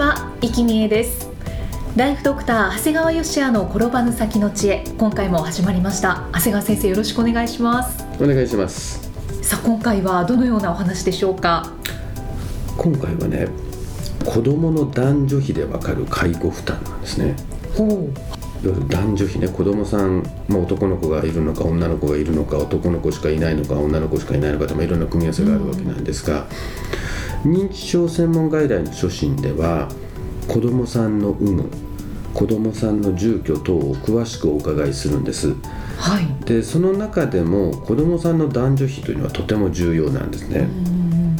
は、生きみえです。ライフドクター長谷川芳也の転ばぬ先の知恵。今回も始まりました。長谷川先生よろしくお願いします。お願いします。さあ今回はどのようなお話でしょうか？今回はね子どもの男女比でわかる介護負担なんですね。ほう。男女比ね子供さん、まあ、男の子がいるのか女の子がいるのか男の子しかいないのか女の子しかいないのかとかいろんな組み合わせがあるわけなんですが、認知症専門外来の初診では子供さんの有無子供さんの住居等を詳しくお伺いするんです。はい。でその中でも子供さんの男女比というのはとても重要なんですね、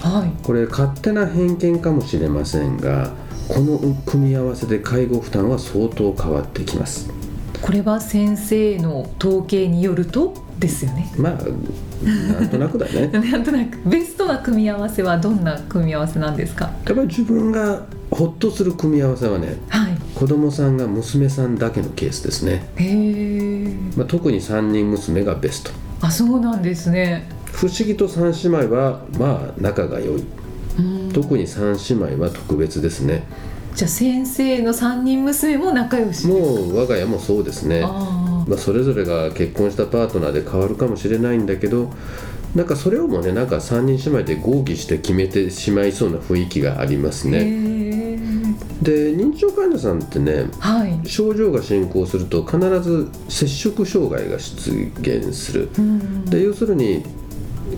はい。これ勝手な偏見かもしれませんがこの組み合わせで介護負担は相当変わってきます。これは先生の統計によるとですよね。まあなんとなくだね。なんとなく。ベストな組み合わせはどんな組み合わせなんですか？やっぱり自分がホッとする組み合わせはねはい。子供さんが娘さんだけのケースですね、へえまあ、特に3人娘がベスト。あそうなんですね。不思議と3姉妹はまあ仲が良い。うん。特に3姉妹は特別ですね。じゃあ先生の3人娘も仲良しもう我が家もそうですね。あまあ、それぞれが結婚したパートナーで変わるかもしれないんだけどなんかそれをもねなんか3人姉妹で合議して決めてしまいそうな雰囲気がありますあねで認知症患者さんってねはい。症状が進行すると必ず摂食障害が出現する。うん。で要するに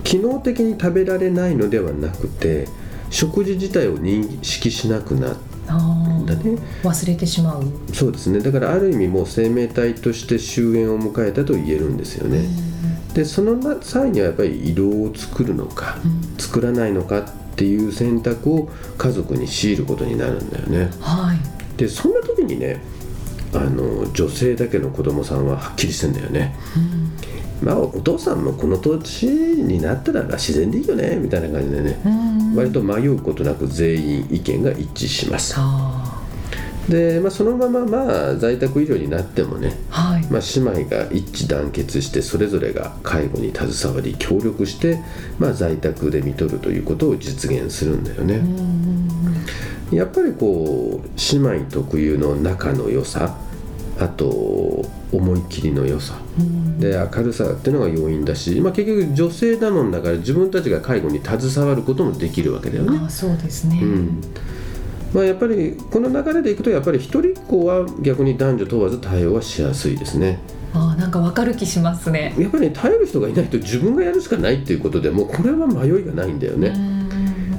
機能的に食べられないのではなくて食事自体を認識しなくなるあーんだね。忘れてしまう。そうですね。だからある意味もう生命体として終焉を迎えたと言えるんですよね、でそのな際にはやっぱり移動を作るのか、うん。作らないのかっていう選択を家族に強いることになるんだよね。はい。でそんな時にねあの女性だけの子供さんははっきりしてんだよね。まあお父さんもこの年になったら自然でいいよねみたいな感じでね。うん割と迷うことなく全員意見が一致します。あで、まあ、そのまままあ在宅医療になってもねあはい。まあ、姉妹が一致団結してそれぞれが介護に携わり協力して、まあ、在宅で見とるということを実現するんだよね。やっぱりこう姉妹特有の仲の良さあと思い切りの良さで明るさっていうのが要因だし、まあ、結局女性だもんだから自分たちが介護に携わることもできるわけだよね。あそうですね、うんまあ、やっぱりこの流れでいくとやっぱり一人っ子は逆に男女問わず対応はしやすいですね。あなんかわかる気しますねやっぱり、ね、頼る人がいないと自分がやるしかないっていうことでもうこれは迷いがないんだよね。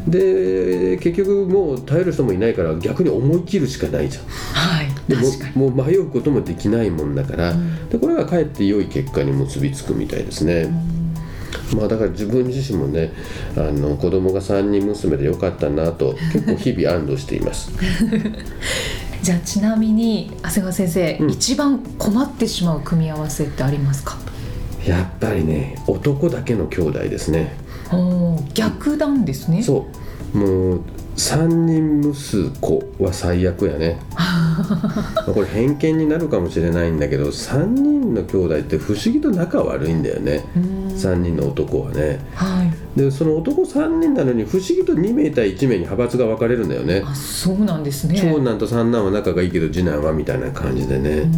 で結局もう頼る人もいないから逆に思い切るしかないじゃん。はいでももう迷うこともできないもんだから、ん。でこれがかえって良い結果に結びつくみたいですね。まあだから自分自身もねあの子供が3人娘でよかったなと 結構日々安堵しています。じゃあちなみに長谷川先生、うん。一番困ってしまう組み合わせってありますか？やっぱりね男だけの兄弟ですね。逆なんですね。そう。もう3人息子は最悪やね。まあこれ偏見になるかもしれないんだけど3人の兄弟って不思議と仲悪いんだよね。うん。3人の男はね。はい。でその男3人なのに不思議と2名対1名に派閥が分かれるんだよね。あそうなんですね。長男と三男は仲がいいけど次男はみたいな感じでね。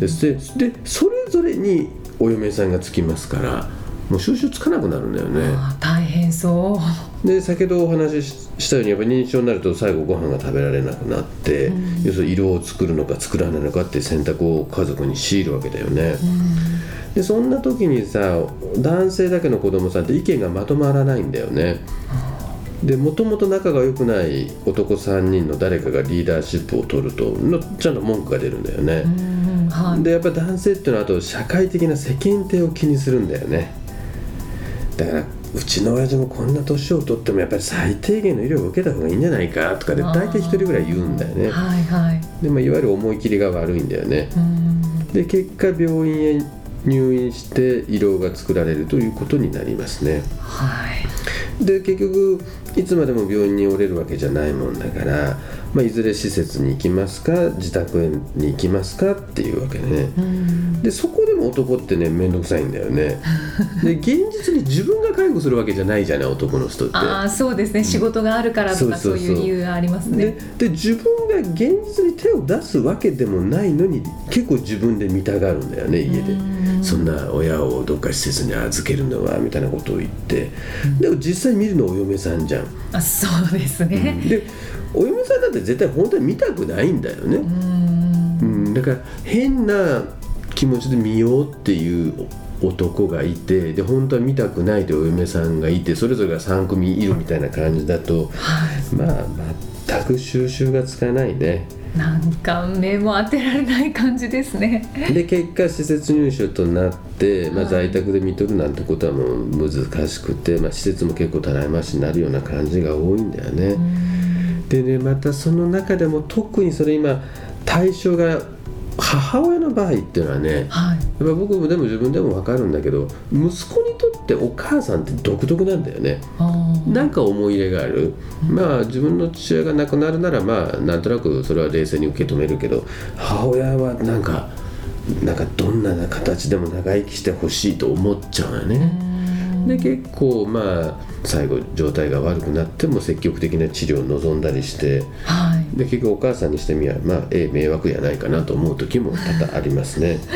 でででそれぞれにお嫁さんがつきますからもう収集つかなくなるんだよね。あ大変そで先ほどお話ししたようにやっぱり認知症になると最後ご飯が食べられなくなって、うん。要するに色を作るのか作らないのかって選択を家族に強いるわけだよね、う、でそんな時にさ男性だけの子供さんって意見がまとまらないんだよね。でもともと仲が良くない男3人の誰かがリーダーシップを取るとのちゃんと文句が出るんだよね、うんはい、でやっぱ男性っていうのはあと社会的な世間体を気にするんだよね。だからうちの親父もこんな年を取ってもやっぱり最低限の医療を受けた方がいいんじゃないかとかで大体一人ぐらい言うんだよね。はいはい。で、まあ、いわゆる思い切りが悪いんだよね。うん。で結果病院へ入院して胃ろうが作られるということになりますね。はい。で結局いつまでも病院におれるわけじゃないもんだから、まあ、いずれ施設に行きますか自宅に行きますかっていうわけでね。うん。でそこ男ってね面倒くさいんだよね。で現実に自分が介護するわけじゃないじゃない男の人って。ああそうですね。仕事があるからとかそういう理由がありますでね。で自分が現実に手を出すわけでもないのに結構自分で見たがるんだよね家で。うんそんな親をどっか施設に預けるのはみたいなことを言って。でも実際見るのはお嫁さんじゃん。あそうですね。でお嫁さんだって絶対本当に見たくないんだよね、うん。うん、だから変な気持ちで見ようっていう男がいてで本当は見たくないというお嫁さんがいてそれぞれが3組いるみたいな感じだとはい。まあ全く収集がつかないね。なんか目も当てられない感じですね。で結果施設入所となって、まあ、在宅で見とるなんてことはもう難しくて、まあ、施設も結構たらいましになるような感じが多いんだよね。でねまたその中でも特にそれ今対象が母親の場合っていうのはねはい。やっぱ僕もでも自分でも分かるんだけど息子にとってお母さんって独特なんだよね。なんか思い入れがある、まあ自分の父親が亡くなるならまあなんとなくそれは冷静に受け止めるけど母親はなんかなんかどんな形でも長生きしてほしいと思っちゃうよね。で結構まあ最後状態が悪くなっても積極的な治療を望んだりしてはいで結局お母さんにしてみればまあええ迷惑やないかなと思う時も多々ありますね。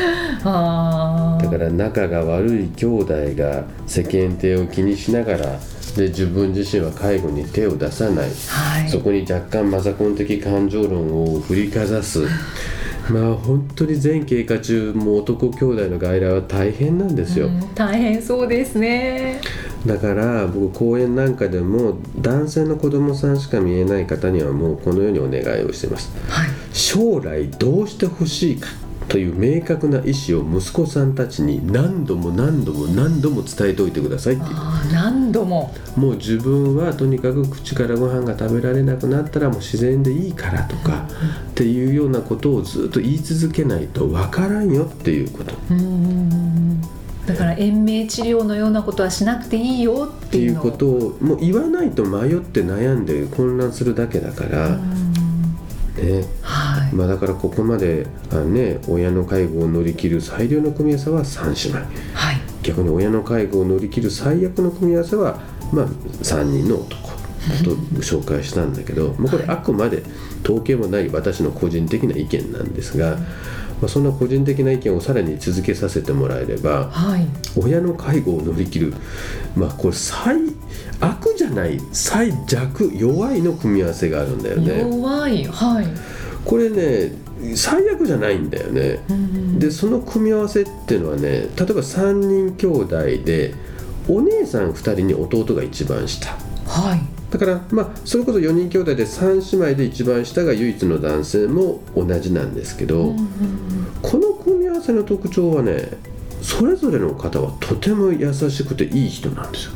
だから仲が悪い兄弟が世間体を気にしながらで自分自身は介護に手を出さない、はい。そこに若干マザコン的感情論を振りかざす。まあ本当に全経過中もう男兄弟の外来は大変なんですよ、うん大変そうですねだから僕講演なんかでも男性の子供さんしか見えない方にはもうこのようにお願いをしてます。はい。将来どうしてほしいかという明確な意思を息子さんたちに何度も何度も何度も伝えておいてくださいっていう。何度も。もう自分はとにかく口からご飯が食べられなくなったらもう自然でいいからとかっていうようなことをずっと言い続けないとわからんよっていうこと。うんだから延命治療のようなことはしなくていいよってていうことをもう言わないと迷って悩んで混乱するだけだから、うん。ね。はい。まあ、だからここまであ、ね、親の介護を乗り切る最良の組み合わせは3姉妹。はい。逆に親の介護を乗り切る最悪の組み合わせは、まあ、3人の男と紹介したんだけど、まあ、これあくまで統計もない私の個人的な意見なんですが、まあ、そんな個人的な意見をさらに続けさせてもらえればはい。親の介護を乗り切る、まあ、これ最悪じゃない最弱弱いの組み合わせがあるんだよね。弱い。はい。これね最悪じゃないんだよね。うんでその組み合わせっていうのはね例えば3人兄弟でお姉さん2人に弟が一番下。はいだからまあそれこそ4人兄弟で3姉妹で一番下が唯一の男性も同じなんですけど、この組み合わせの特徴はねそれぞれの方はとても優しくていい人なんですよ。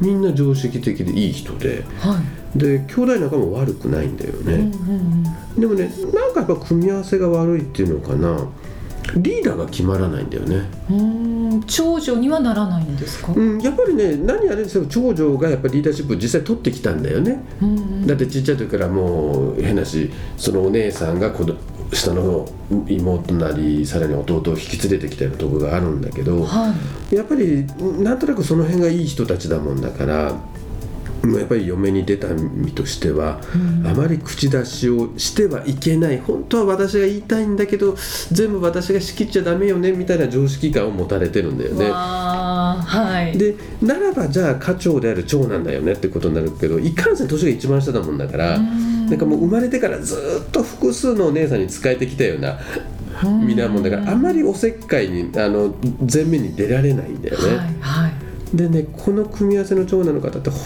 みんな常識的でいい人で。はい。で兄弟仲も悪くないんだよね、でもねなんかやっぱ組み合わせが悪いっていうのかな。リーダーが決まらないんだよね。うんうん長女にはならないんですか？うん、やっぱりね何あれですよ長女がやっぱりリーダーシップを実際取ってきたんだよね、うんうん。だってちっちゃい時からもう変なしそのお姉さんが子ど下の妹なりさらに弟を引き連れてきたようなとこがあるんだけどはい。やっぱりなんとなくその辺がいい人たちだもんだからやっぱり嫁に出た身としては、あまり口出しをしてはいけない。本当は私が言いたいんだけど全部私が仕切っちゃダメよねみたいな常識感を持たれてるんだよね。はい。でならばじゃあ家長である長男だよねってことになるけどいかんせん年が一番下だもんだからなんかもう生まれてからずっと複数のお姉さんに仕えてきたような身なもんだからあまりおせっかいにあの前面に出られないんだよね。はいはい。でねこの組み合わせの長男の方って本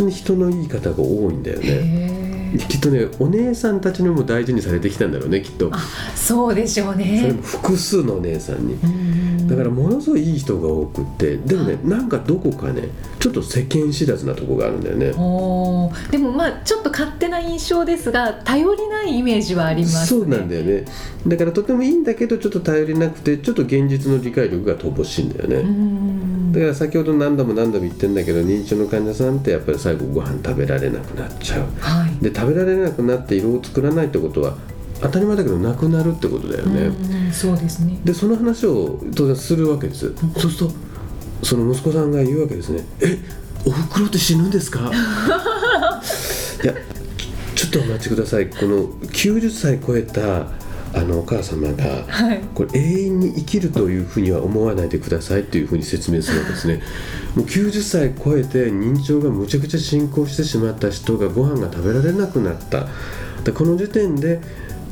当に人のいい方が多いんだよね。へきっとねお姉さんたちにも大事にされてきたんだろうねきっと。あそうでしょうそれねも複数のお姉さんに。うんだからものすごいいい人が多くってでもねなんかどこかねちょっと世間知らずなとこがあるんだよね。でもまあちょっと勝手な印象ですが頼りないイメージはありますね。そうなんだよね。だからとてもいいんだけどちょっと頼りなくてちょっと現実の理解力が乏しいんだよね、うんだから先ほど何度も何度も言ってんだけど認知症の患者さんってやっぱり最後ご飯食べられなくなっちゃう。はい。で食べられなくなって色を作らないってことは当たり前だけどなくなるってことだよね、うんそうですね。でその話を当然するわけです、そうするとその息子さんが言うわけですね「えおふくろって死ぬんですか? 」いやちょっとお待ちください。この90歳超えたあのお母様がはい。これ永遠に生きるというふうには思わないでくださいというふうに説明するわけですね。もう90歳超えて認知症がむちゃくちゃ進行してしまった人がご飯が食べられなくなった。でこの時点で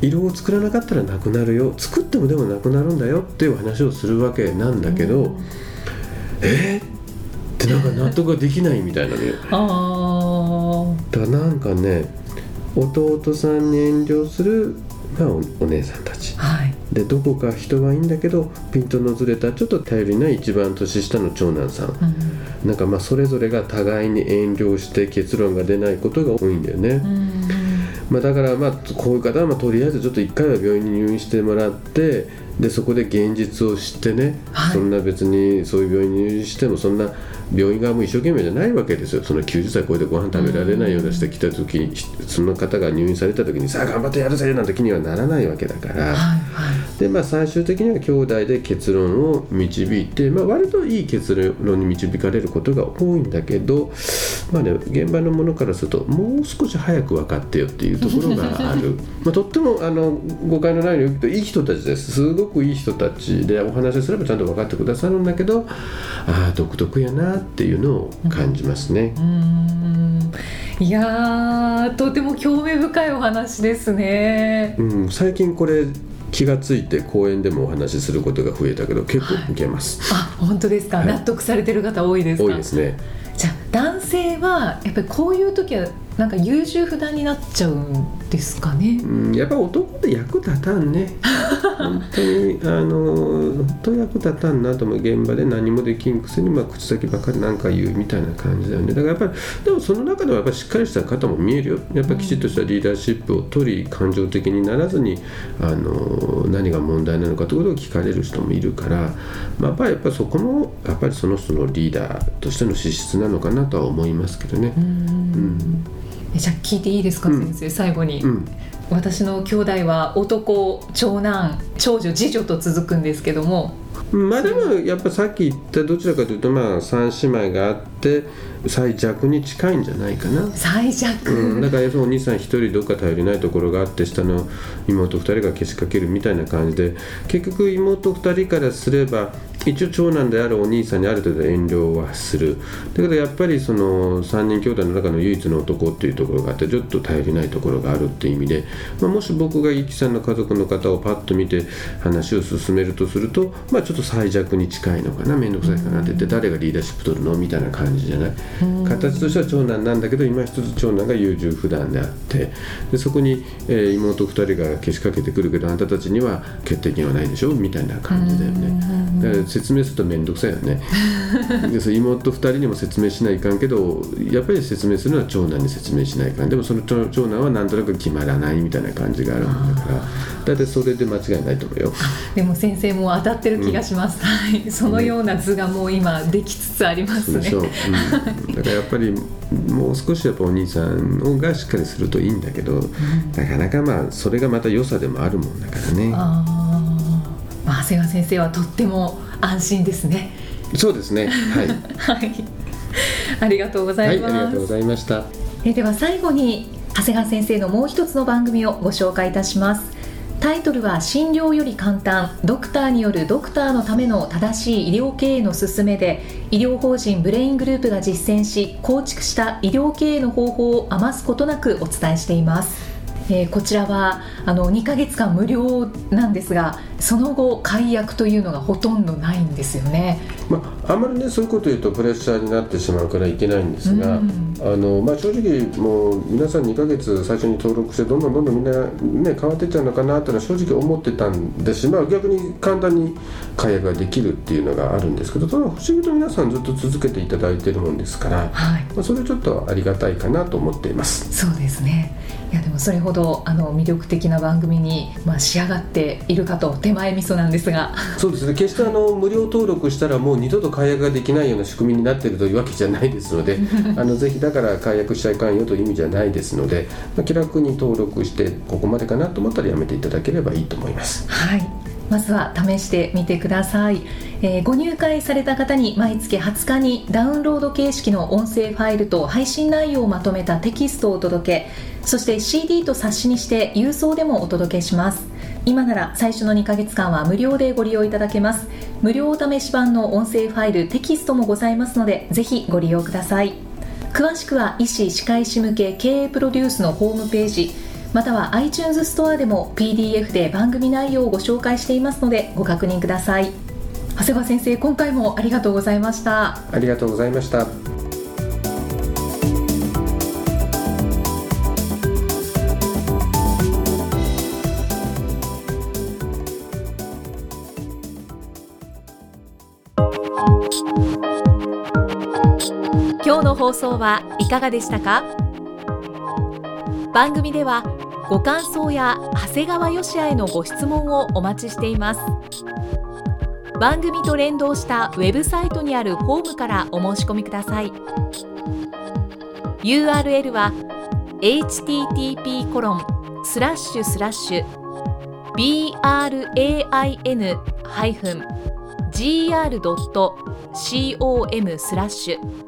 色を作らなかったらなくなるよ。作ってもでもなくなるんだよっていう話をするわけなんだけど、え？ー、ってなんか納得ができないみたいなのよ あだからなんかね弟さんに遠慮する、まあ、おお姉さんたち。あはい。でどこか人はいいんだけどピントのずれたちょっと頼りない一番年下の長男さん。うんなんかまあそれぞれが互いに遠慮して結論が出ないことが多いんだよね、うんまあ、だからまあこういう方はまあとりあえずちょっと1回は病院に入院してもらってでそこで現実を知ってね、はい。そんな別にそういう病院に入院してもそんな病院側も一生懸命じゃないわけですよ。その90歳超えてご飯食べられないような人来た時にその方が入院された時にさあ頑張ってやるぜなんて気にはならないわけだから。はいはい。でまあ、最終的には兄弟で結論を導いて、まあ、割といい結論に導かれることが多いんだけど、まあね、現場のものからするともう少し早く分かってよっていうところがある。まあとってもあの誤解のないように言うといい人たちです。すごくいい人たちでお話しすればちゃんと分かってくださるんだけどああ独特やなっていうのを感じますね。いやーとても興味深いお話ですね。うん、最近これ気がついて講演でもお話しすることが増えたけど結構いけます、あ本当ですか、はい。納得されてる方多いですか？多いですね。じゃあ男性はやっぱりこういう時はなんか優柔不断になっちゃうんですかね。うん、やっぱ男って役立たんね。本当にあの本当役立たんなと思う現場で何もできんくせに、まあ、口先ばっかりなんか言うみたいな感じだよね。だからやっぱりでもその中ではやっぱりしっかりした方も見えるよ。やっぱりきちっとしたリーダーシップを取り感情的にならずにあの何が問題なのかということを聞かれる人もいるから、まあ、やっぱりやっぱそこもやっぱりその人のリーダーとしての資質なのかなとは思いますけどね。う。ん。えじゃあ聞いていいですか、うん。先生最後に、うん。私の兄弟は男長男長女次女と続くんですけども。まあでもやっぱさっき言ったどちらかというとまあ3姉妹があって最弱に近いんじゃないかな。最弱、うん、だから要するにお兄さん一人どっか頼りないところがあって下の妹二人がけしかけるみたいな感じで結局妹二人からすれば一応長男であるお兄さんにある程度遠慮はする。だけどやっぱりその3人兄弟の中の唯一の男っていうところがあってちょっと頼りないところがあるっていう意味で、まあ、もし僕がゆきさんの家族の方をパッと見て話を進めるとすると、まあ、ちょっと最弱に近いのかな面倒くさいかなって言って誰がリーダーシップ取るのみたいな感じじゃない。形としては長男なんだけど今一つ長男が優柔不断であってでそこに、えー妹2人がけしかけてくるけどあなたたちには決定権はないでしょ？みたいな感じだよね説明すると面倒くさいよね。でその妹2人にも説明しないかんけどやっぱり説明するのは長男に説明しないかん。でもその長長男はなんとなく決まらないみたいな感じがあるんだから。大体それで間違いないと思うよ。でも先生もう当たってる気がします、はい そのような図がもう今できつつありますね。そうん、だからやっぱりもう少しやっぱお兄さんがしっかりするといいんだけど、なかなかまあそれがまた良さでもあるもんだからね。あー。まあ長谷川先生はとっても安心ですね。そうですね。はい、はい。ありがとうござはいい、ます、ありがとうございました。えでは最後に長谷川先生のもう一つの番組をご紹介いたします。タイトルは診療より簡単。ドクターによるドクターのための正しい医療経営の勧めで医療法人ブレイングループが実践し構築した医療経営の方法を余すことなくお伝えしていますえー、こちらはあの2ヶ月間無料なんですがその後解約というのがほとんどないんですよね、まあ、あんまりねそういうこと言うとプレッシャーになってしまうからいけないんですが、うん、あのまあ、正直もう皆さん2ヶ月最初に登録してどんどんどんどんみんな、ね、変わっていっちゃうのかなというのは正直思ってたんですし、まあ、逆に簡単に解約ができるっていうのがあるんですけどただ不思議と皆さんずっと続けていただいてるもんですから、はい。まあ、それちょっとありがたいかなと思っています。そうですねいやでもそれほどあの魅力的な番組に、まあ、仕上がっているかと手前味噌なんですが。そうですね。決してあの無料登録したらもう二度と解約ができないような仕組みになっているというわけじゃないですので あのぜひだから解約しちゃいかんよという意味じゃないですので、まあ、気楽に登録してここまでかなと思ったらやめていただければいいと思います。はい。まずは試してみてください、えー、ご入会された方に毎月20日にダウンロード形式の音声ファイルと配信内容をまとめたテキストをお届けそして CD と冊子にして郵送でもお届けします。今なら最初の2ヶ月間は無料でご利用いただけます。無料お試し版の音声ファイルテキストもございますのでぜひご利用ください。詳しくは医師・歯科医師向け経営プロデュースのホームページまたは iTunes ストアでも PDF で番組内容をご紹介していますのでご確認ください。長谷川先生今回もありがとうございました。ありがとうございました。送はいかがでしたか？番組ではご感想や長谷川よしあへのご質問をお待ちしています。番組と連動したウェブサイトにあるホームからお申し込みください。URL は http コロンスラッシュスラッシュ brain-gr.com スラッシュ